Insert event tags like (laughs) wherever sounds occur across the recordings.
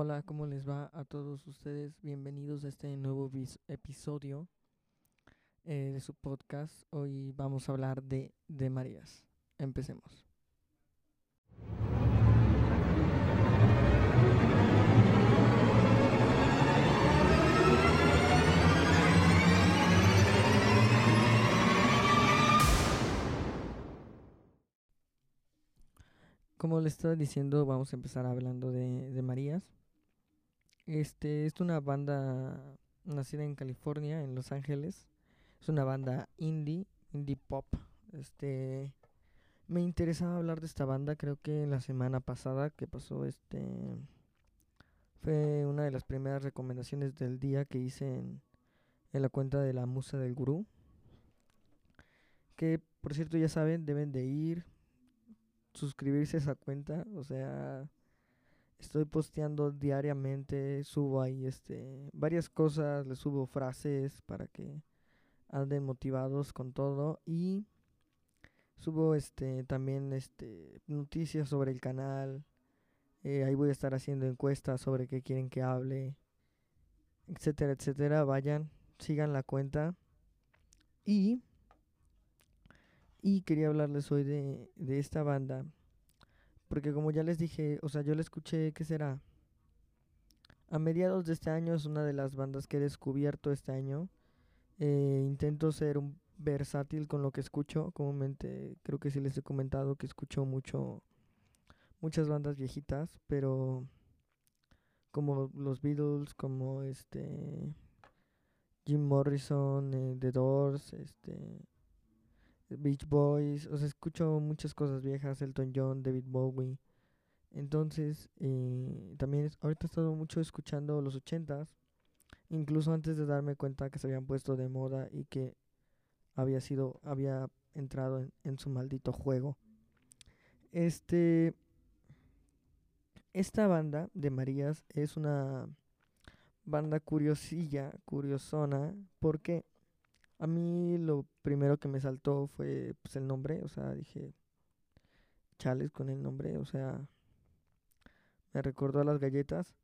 Hola, ¿cómo les va a todos ustedes? Bienvenidos a este nuevo episodio eh, de su podcast. Hoy vamos a hablar de, de Marías. Empecemos. Como les estaba diciendo, vamos a empezar hablando de, de Marías. Este es una banda nacida en California, en Los Ángeles. Es una banda indie, indie pop. Este me interesaba hablar de esta banda, creo que la semana pasada que pasó este fue una de las primeras recomendaciones del día que hice en, la cuenta de la Musa del Gurú. Que por cierto ya saben, deben de ir suscribirse a esa cuenta, o sea, estoy posteando diariamente, subo ahí este varias cosas, les subo frases para que anden motivados con todo y subo este también este noticias sobre el canal. eh, ahí voy a estar haciendo encuestas sobre qué quieren que hable, etcétera, etcétera. Vayan, sigan la cuenta y y quería hablarles hoy de, de esta banda. Porque como ya les dije, o sea, yo la escuché, ¿qué será? A mediados de este año es una de las bandas que he descubierto este año. Eh, intento ser un versátil con lo que escucho. Comúnmente creo que sí les he comentado que escucho mucho muchas bandas viejitas, pero como los Beatles, como este Jim Morrison, eh, The Doors, este Beach Boys, o sea, escucho muchas cosas viejas, Elton John, David Bowie. Entonces, eh, también es- ahorita he estado mucho escuchando los ochentas, incluso antes de darme cuenta que se habían puesto de moda y que había sido, había entrado en, en su maldito juego. Este, esta banda de Marías es una banda curiosilla, curiosona, porque a mí lo primero que me saltó fue pues, el nombre, o sea, dije, chales con el nombre, o sea, me recordó a las galletas,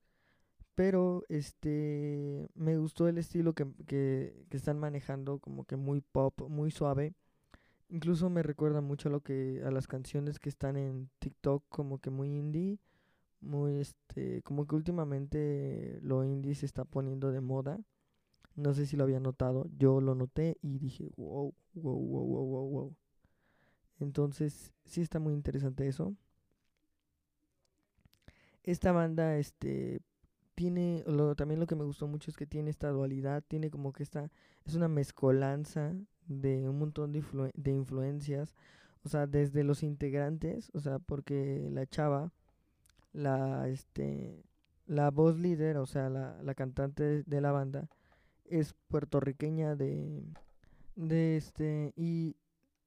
pero este, me gustó el estilo que, que, que están manejando, como que muy pop, muy suave. Incluso me recuerda mucho a lo que a las canciones que están en TikTok, como que muy indie, muy este, como que últimamente lo indie se está poniendo de moda. No sé si lo había notado, yo lo noté y dije, wow, wow, wow, wow, wow, wow. Entonces, sí está muy interesante eso. Esta banda, este, tiene, también lo que me gustó mucho es que tiene esta dualidad, tiene como que esta, es una mezcolanza de un montón de, de influencias, o sea, desde los integrantes, o sea, porque la chava, la, este, la voz líder, o sea, la, la cantante de la banda, es puertorriqueña de, de este, y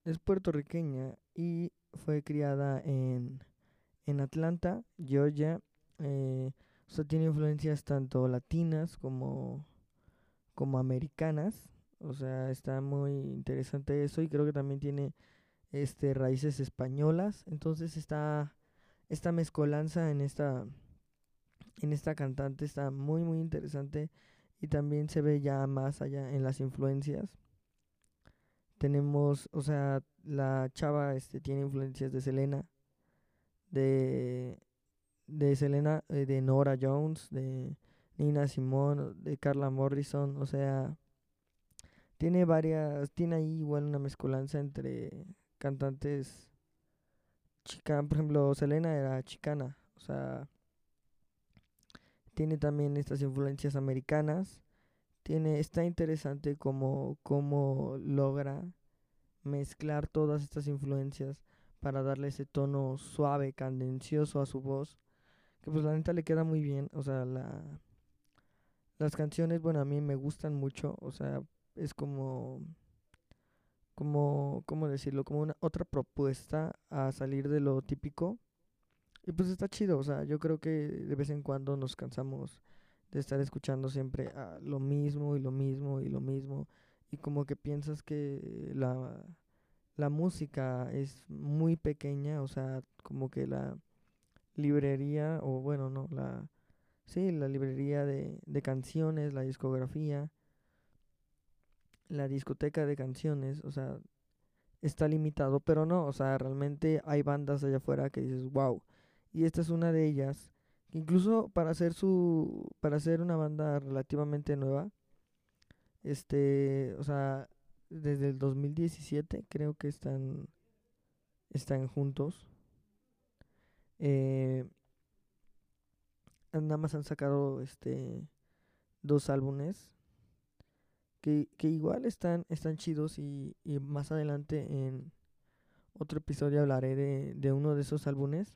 es puertorriqueña y fue criada en, en Atlanta, Georgia, eh, o sea, tiene influencias tanto latinas como, como americanas, o sea, está muy interesante eso y creo que también tiene este raíces españolas, entonces está esta mezcolanza en esta en esta cantante está muy muy interesante y también se ve ya más allá en las influencias. Tenemos, o sea, la chava este tiene influencias de Selena, de de Selena, eh, de Nora Jones, de Nina Simone, de Carla Morrison, o sea, tiene varias, tiene ahí igual una mezcolanza entre cantantes chica, por ejemplo, Selena era chicana, o sea, tiene también estas influencias americanas, tiene, está interesante cómo, cómo logra mezclar todas estas influencias para darle ese tono suave, cadencioso a su voz, que pues la neta le queda muy bien, o sea, la, las canciones, bueno, a mí me gustan mucho, o sea, es como, como, ¿cómo decirlo? Como una otra propuesta a salir de lo típico. Y pues está chido, o sea, yo creo que de vez en cuando nos cansamos de estar escuchando siempre ah, lo mismo y lo mismo y lo mismo. Y como que piensas que la, la música es muy pequeña, o sea, como que la librería, o bueno, no, la sí, la librería de, de canciones, la discografía, la discoteca de canciones, o sea, está limitado, pero no, o sea, realmente hay bandas allá afuera que dices, wow, y esta es una de ellas, incluso para hacer su, para hacer una banda relativamente nueva, este, o sea, desde el 2017 creo que están, están juntos, eh, nada más han sacado, este, dos álbumes, que, que igual están, están chidos y, y más adelante en otro episodio hablaré de, de uno de esos álbumes.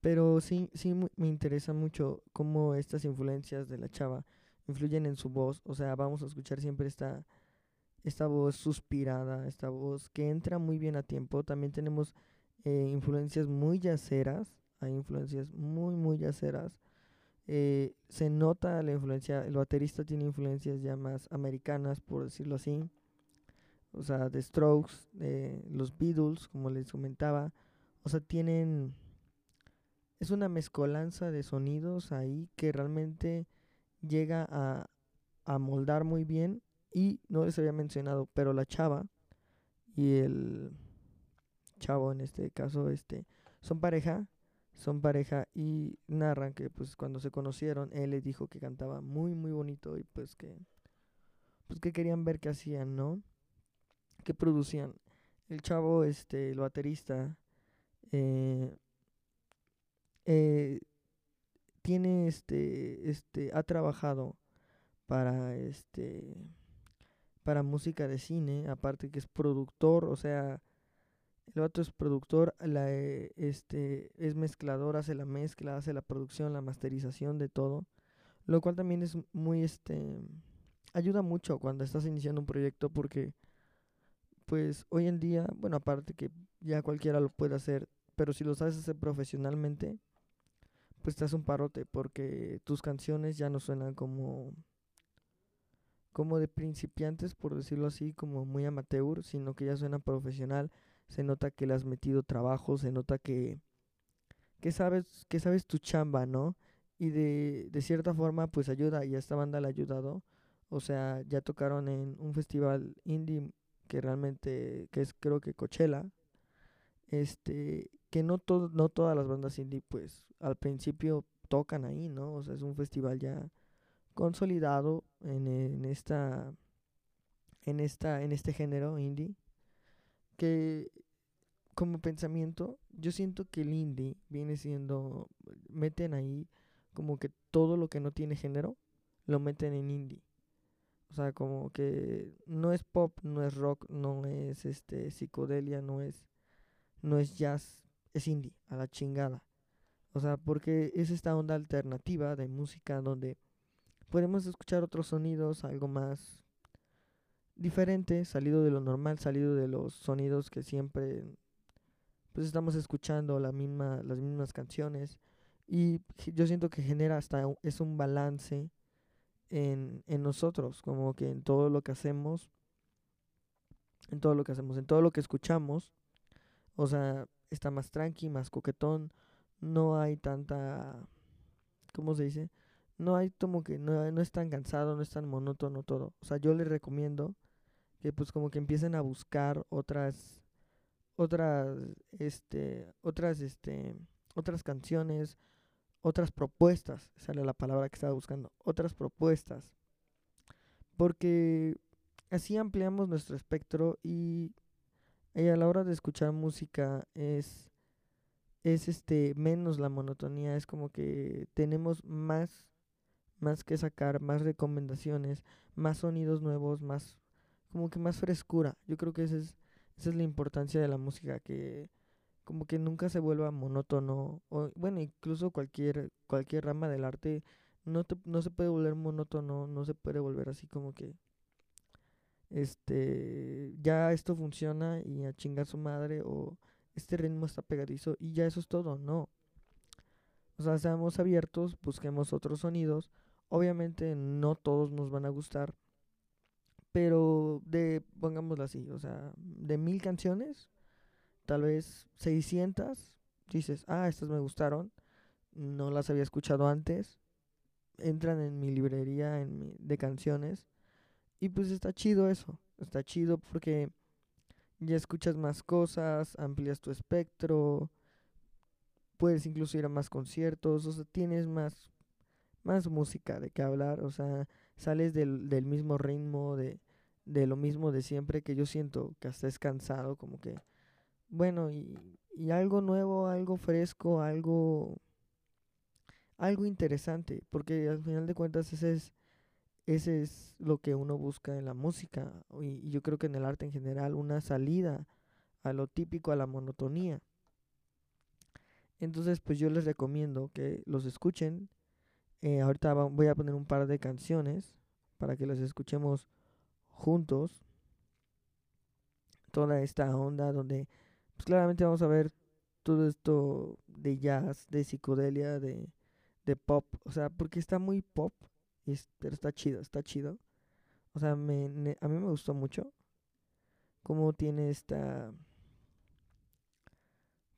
Pero sí, sí me interesa mucho cómo estas influencias de la chava influyen en su voz. O sea, vamos a escuchar siempre esta, esta voz suspirada, esta voz que entra muy bien a tiempo. También tenemos eh, influencias muy yaceras. Hay influencias muy, muy yaceras. Eh, se nota la influencia, el baterista tiene influencias ya más americanas, por decirlo así. O sea, The Strokes, de los Beatles, como les comentaba. O sea, tienen... Es una mezcolanza de sonidos ahí que realmente llega a, a moldar muy bien. Y no les había mencionado, pero la chava y el chavo en este caso, este, son pareja son pareja y narran que pues cuando se conocieron él le dijo que cantaba muy muy bonito y pues que pues que querían ver qué hacían, ¿no? Que producían. El chavo, este, el baterista, eh, eh, tiene este, este, ha trabajado para este, para música de cine, aparte que es productor, o sea, el vato es productor, la, eh, este, es mezclador, hace la mezcla, hace la producción, la masterización de todo. Lo cual también es muy, este, ayuda mucho cuando estás iniciando un proyecto porque, pues, hoy en día, bueno, aparte que ya cualquiera lo puede hacer, pero si lo sabes hacer profesionalmente, pues te un parote porque tus canciones ya no suenan como como de principiantes, por decirlo así, como muy amateur, sino que ya suena profesional se nota que le has metido trabajo, se nota que, que sabes, que sabes tu chamba, ¿no? Y de, de cierta forma, pues ayuda, y a esta banda le ha ayudado. O sea, ya tocaron en un festival indie que realmente, que es creo que Coachella. Este, que no, todo, no todas las bandas indie, pues al principio tocan ahí, ¿no? O sea, es un festival ya consolidado en, en esta en esta en este género indie que como pensamiento, yo siento que el indie viene siendo, meten ahí como que todo lo que no tiene género, lo meten en indie. O sea, como que no es pop, no es rock, no es este psicodelia, no es no es jazz, es indie, a la chingada. O sea, porque es esta onda alternativa de música donde podemos escuchar otros sonidos, algo más diferente, salido de lo normal, salido de los sonidos que siempre pues estamos escuchando la misma, las mismas canciones y yo siento que genera hasta es un balance en, en nosotros, como que en todo lo que hacemos, en todo lo que hacemos, en todo lo que escuchamos, o sea, está más tranqui, más coquetón, no hay tanta, ¿cómo se dice? No hay como que no, no es tan cansado, no es tan monótono todo. O sea, yo les recomiendo que pues como que empiecen a buscar otras otras este otras este otras canciones otras propuestas sale la palabra que estaba buscando otras propuestas porque así ampliamos nuestro espectro y, y a la hora de escuchar música es es este menos la monotonía es como que tenemos más más que sacar más recomendaciones más sonidos nuevos más como que más frescura. Yo creo que esa es, esa es la importancia de la música, que como que nunca se vuelva monótono. O, bueno, incluso cualquier, cualquier rama del arte no, te, no se puede volver monótono, no se puede volver así como que este ya esto funciona y a chingar su madre o este ritmo está pegadizo y ya eso es todo, no. O sea, seamos abiertos, busquemos otros sonidos. Obviamente no todos nos van a gustar, pero de, pongámoslo así, o sea, de mil canciones, tal vez 600, dices, ah, estas me gustaron. no las había escuchado antes. Entran en mi librería en mi, de canciones. Y pues está chido eso. Está chido porque ya escuchas más cosas, amplias tu espectro, puedes incluso ir a más conciertos, o sea, tienes más, más música de qué hablar, o sea, sales del, del mismo ritmo, de, de lo mismo de siempre, que yo siento que hasta es cansado, como que, bueno, y, y algo nuevo, algo fresco, algo, algo interesante, porque al final de cuentas ese es, ese es lo que uno busca en la música, y, yo creo que en el arte en general, una salida a lo típico, a la monotonía. Entonces, pues yo les recomiendo que los escuchen. Eh, ahorita voy a poner un par de canciones para que las escuchemos juntos. Toda esta onda donde, pues claramente vamos a ver todo esto de jazz, de psicodelia, de, de pop. O sea, porque está muy pop, es- pero está chido, está chido. O sea, me, a mí me gustó mucho cómo tiene esta,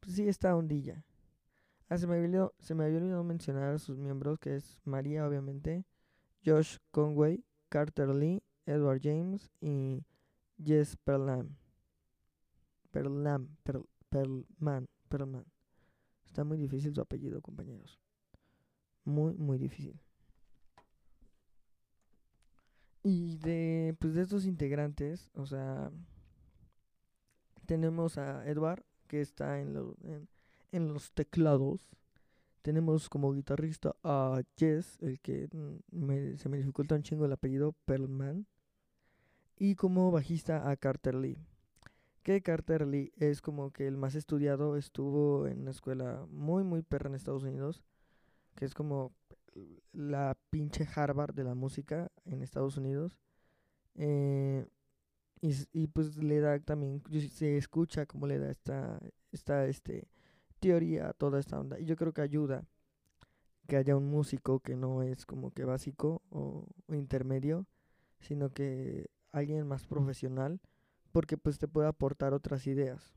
pues sí, esta ondilla. Ah, se me había olvidado, se me había olvidado mencionar a sus miembros, que es María, obviamente, Josh Conway, Carter Lee, Edward James y Jess Perlam. Perlam, Per- Perlman, Perlman. Está muy difícil su apellido, compañeros. Muy, muy difícil. Y de, pues de estos integrantes, o sea, tenemos a Edward, que está en, lo- en, los teclados. Tenemos como guitarrista a Jess, el que me- se me dificulta un chingo el apellido, Perlman. Y como bajista a Carter Lee. Que Carter Lee es como que el más estudiado, estuvo en una escuela muy, muy perra en Estados Unidos. Que es como la pinche Harvard de la música en Estados Unidos. Eh, y, pues le da también, se escucha como le da esta, esta este, teoría a toda esta onda. Y yo creo que ayuda que haya un músico que no es como que básico o, o intermedio, sino que alguien más profesional, porque pues te puede aportar otras ideas.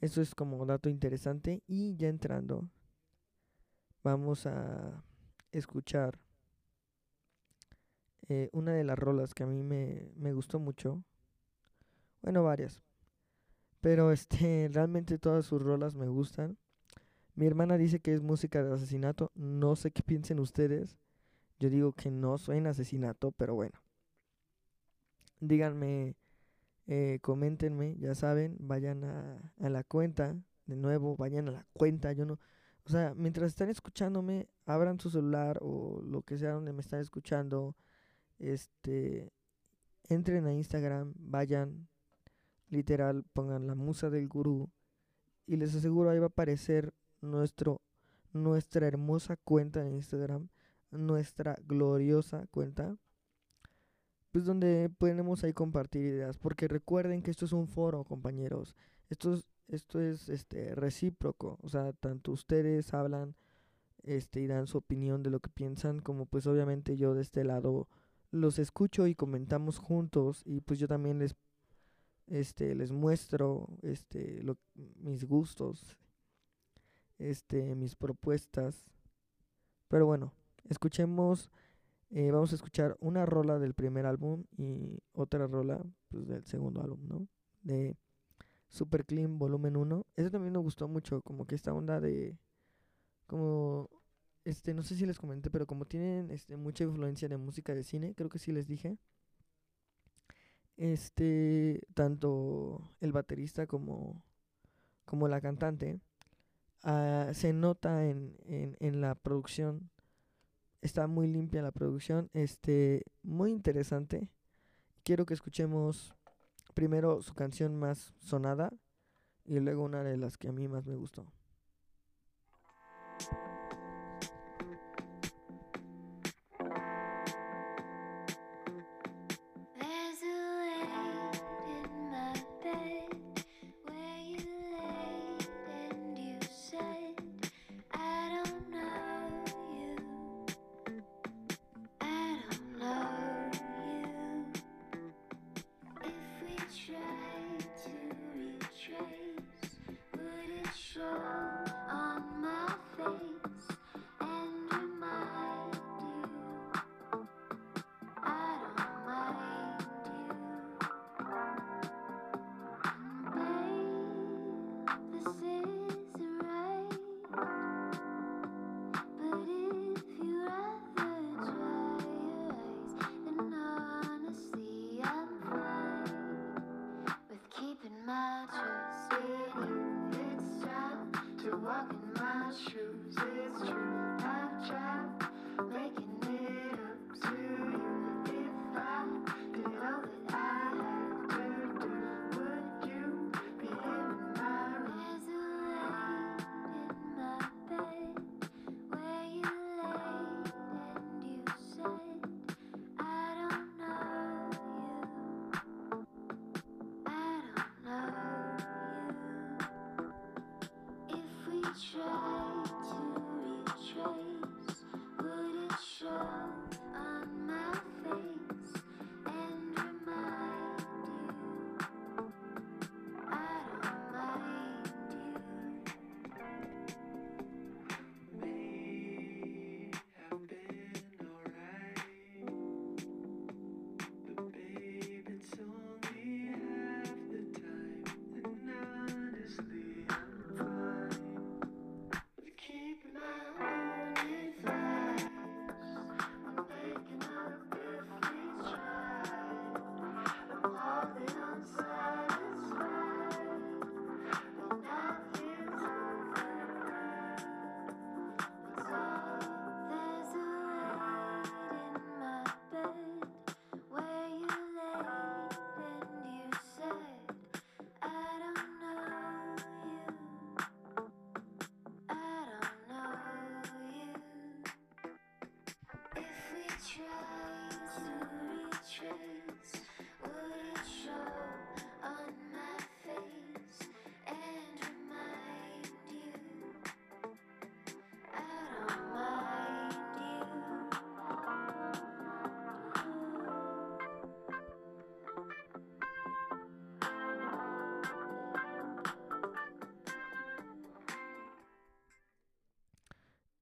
Eso es como dato interesante. Y ya entrando, vamos a escuchar eh, una de las rolas que a mí me, me gustó mucho. Bueno, varias. Pero (laughs) este, realmente todas sus rolas me gustan. Mi hermana dice que es música de asesinato. No sé qué piensen ustedes. Yo digo que no suena asesinato, pero bueno. Díganme, eh, coméntenme, ya saben, vayan a, a la cuenta. De nuevo, vayan a la cuenta. Yo no. O sea, mientras están escuchándome, abran su celular o lo que sea donde me están escuchando. Este. Entren a Instagram, vayan, literal, pongan la musa del gurú y les aseguro ahí va a aparecer nuestro nuestra hermosa cuenta en Instagram, nuestra gloriosa cuenta, pues donde podemos ahí compartir ideas, porque recuerden que esto es un foro, compañeros. Esto es esto es este recíproco, o sea, tanto ustedes hablan este y dan su opinión de lo que piensan, como pues obviamente yo de este lado los escucho y comentamos juntos y pues yo también les este les muestro este lo- mis gustos este mis propuestas. Pero bueno escuchemos eh, vamos a escuchar una rola del primer álbum y otra rola pues del segundo álbum no de Super Clean volumen 1 eso también me gustó mucho como que esta onda de como este no sé si les comenté pero como tienen este mucha influencia de música de cine creo que sí les dije. Este tanto el baterista como como la cantante ah, se nota en, en, en la producción. Está muy limpia la producción este muy interesante. Quiero que escuchemos primero su canción más sonada y luego una de las que a mí más me gustó shine. Try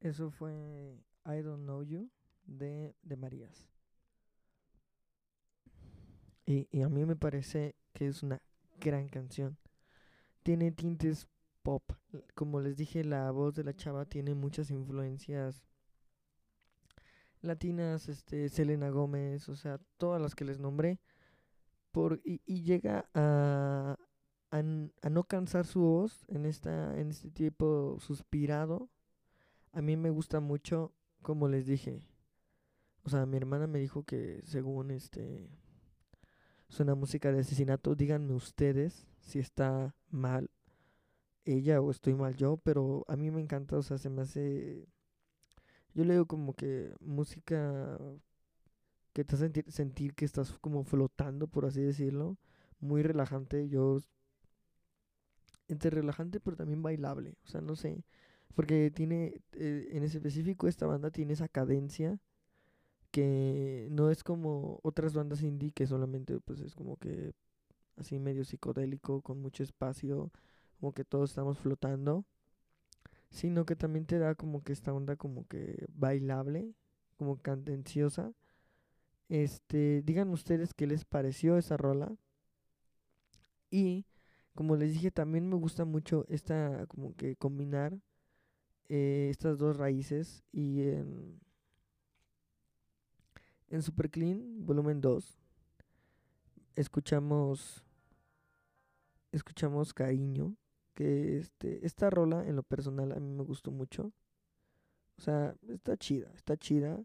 Eso fue I Don't Know You de, de Marías. Y, y a mí me parece que es una gran canción. Tiene tintes pop. Como les dije, la voz de la chava tiene muchas influencias latinas, este, Selena Gómez, o sea, todas las que les nombré. Por, y, y llega a, a, a no cansar su voz en, esta, en este tipo suspirado. A mí me gusta mucho, como les dije. O sea, mi hermana me dijo que según este suena música de asesinato, díganme ustedes si está mal ella o estoy mal yo, pero a mí me encanta, o sea, se me hace yo le digo como que música que te hace sentir, sentir que estás como flotando, por así decirlo, muy relajante, yo entre relajante pero también bailable, o sea, no sé, porque tiene, eh, en específico esta banda tiene esa cadencia que no es como otras bandas indie que solamente pues es como que así medio psicodélico, con mucho espacio, como que todos estamos flotando, sino que también te da como que esta onda como que bailable, como candenciosa. Este, digan ustedes qué les pareció esa rola. Y como les dije, también me gusta mucho esta como que combinar eh, estas dos raíces y en, en Super Clean, volumen 2, escuchamos escuchamos Cariño, que este esta rola en lo personal a mí me gustó mucho. O sea, está chida, está chida,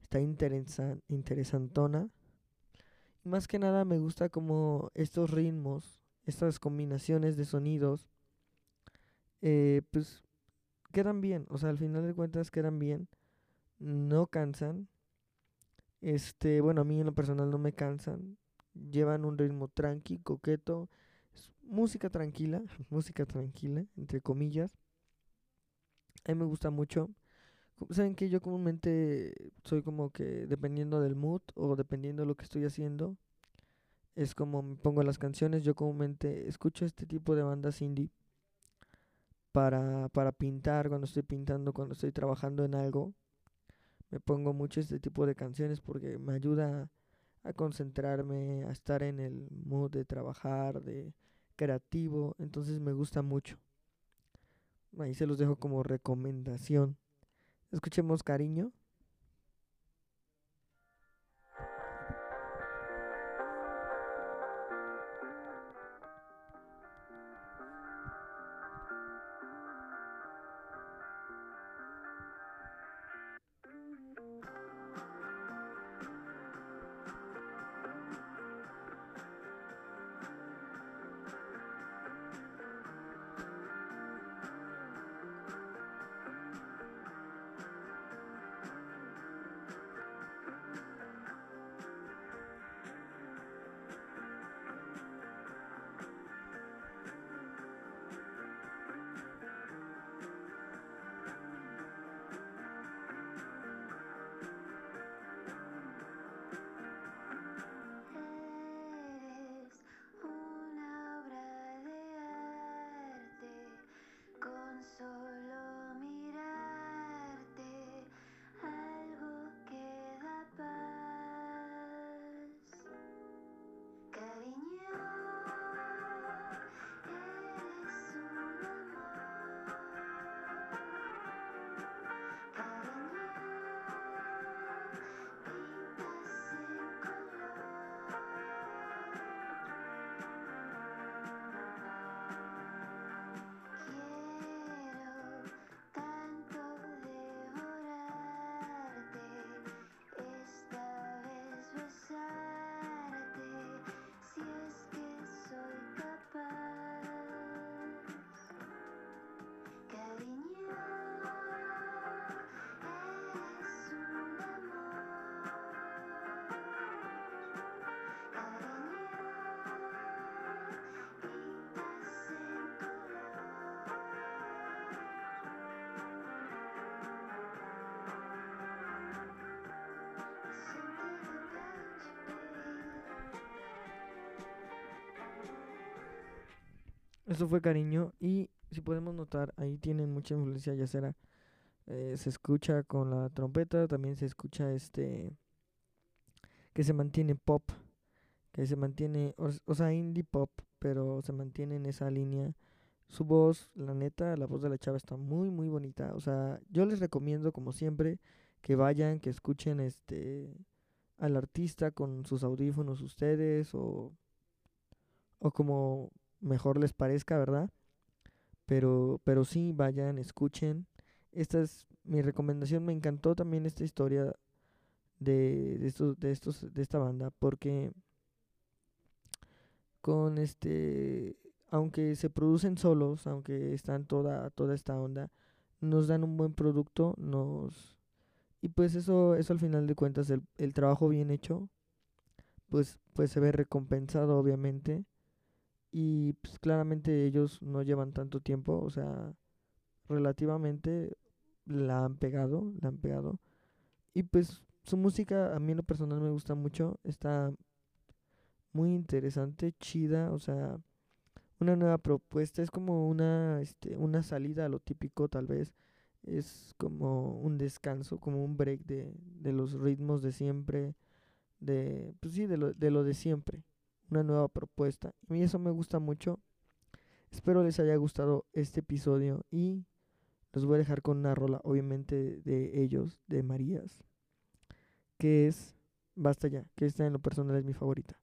está interesan, interesantona. Y más que nada me gusta como estos ritmos, estas combinaciones de sonidos, eh, pues quedan bien. O sea, al final de cuentas quedan bien, no cansan. Este, bueno, a mí en lo personal no me cansan. Llevan un ritmo tranqui, coqueto. Música tranquila, (laughs) música tranquila, entre comillas. A mí me gusta mucho. Saben que yo comúnmente soy como que dependiendo del mood o dependiendo de lo que estoy haciendo, es como me pongo las canciones. Yo comúnmente escucho este tipo de bandas indie para, para pintar, cuando estoy pintando, cuando estoy trabajando en algo. Me pongo mucho este tipo de canciones porque me ayuda a concentrarme, a estar en el mood de trabajar, de creativo. Entonces me gusta mucho. Ahí se los dejo como recomendación. Escuchemos cariño. so Eso fue cariño y si podemos notar, ahí tienen mucha influencia yacera. Eh, se escucha con la trompeta, también se escucha este que se mantiene pop, que se mantiene, o, o sea, indie pop, pero se mantiene en esa línea. Su voz, la neta, la voz de la chava está muy muy bonita. O sea, yo les recomiendo como siempre que vayan, que escuchen este al artista con sus audífonos ustedes o o como mejor les parezca, ¿verdad? Pero, pero sí, vayan, escuchen. Esta es mi recomendación. Me encantó también esta historia de, de estos, de estos, de esta banda, porque con este, aunque se producen solos, aunque están toda, toda esta onda, nos dan un buen producto, nos y pues eso, eso al final de cuentas, el, el trabajo bien hecho, pues, pues se ve recompensado, obviamente. Y pues claramente ellos no llevan tanto tiempo, o sea, relativamente la han pegado, la han pegado. Y pues su música a mí en lo personal me gusta mucho, está muy interesante, chida, o sea, una nueva propuesta, es como una, este, una salida a lo típico tal vez, es como un descanso, como un break de, de los ritmos de siempre, de, pues sí, de lo, de lo de siempre, una nueva propuesta. Mí eso me gusta mucho. Espero les haya gustado este episodio y los voy a dejar con una rola, obviamente de ellos, de Marías, que es Basta ya, que esta en lo personal es mi favorita.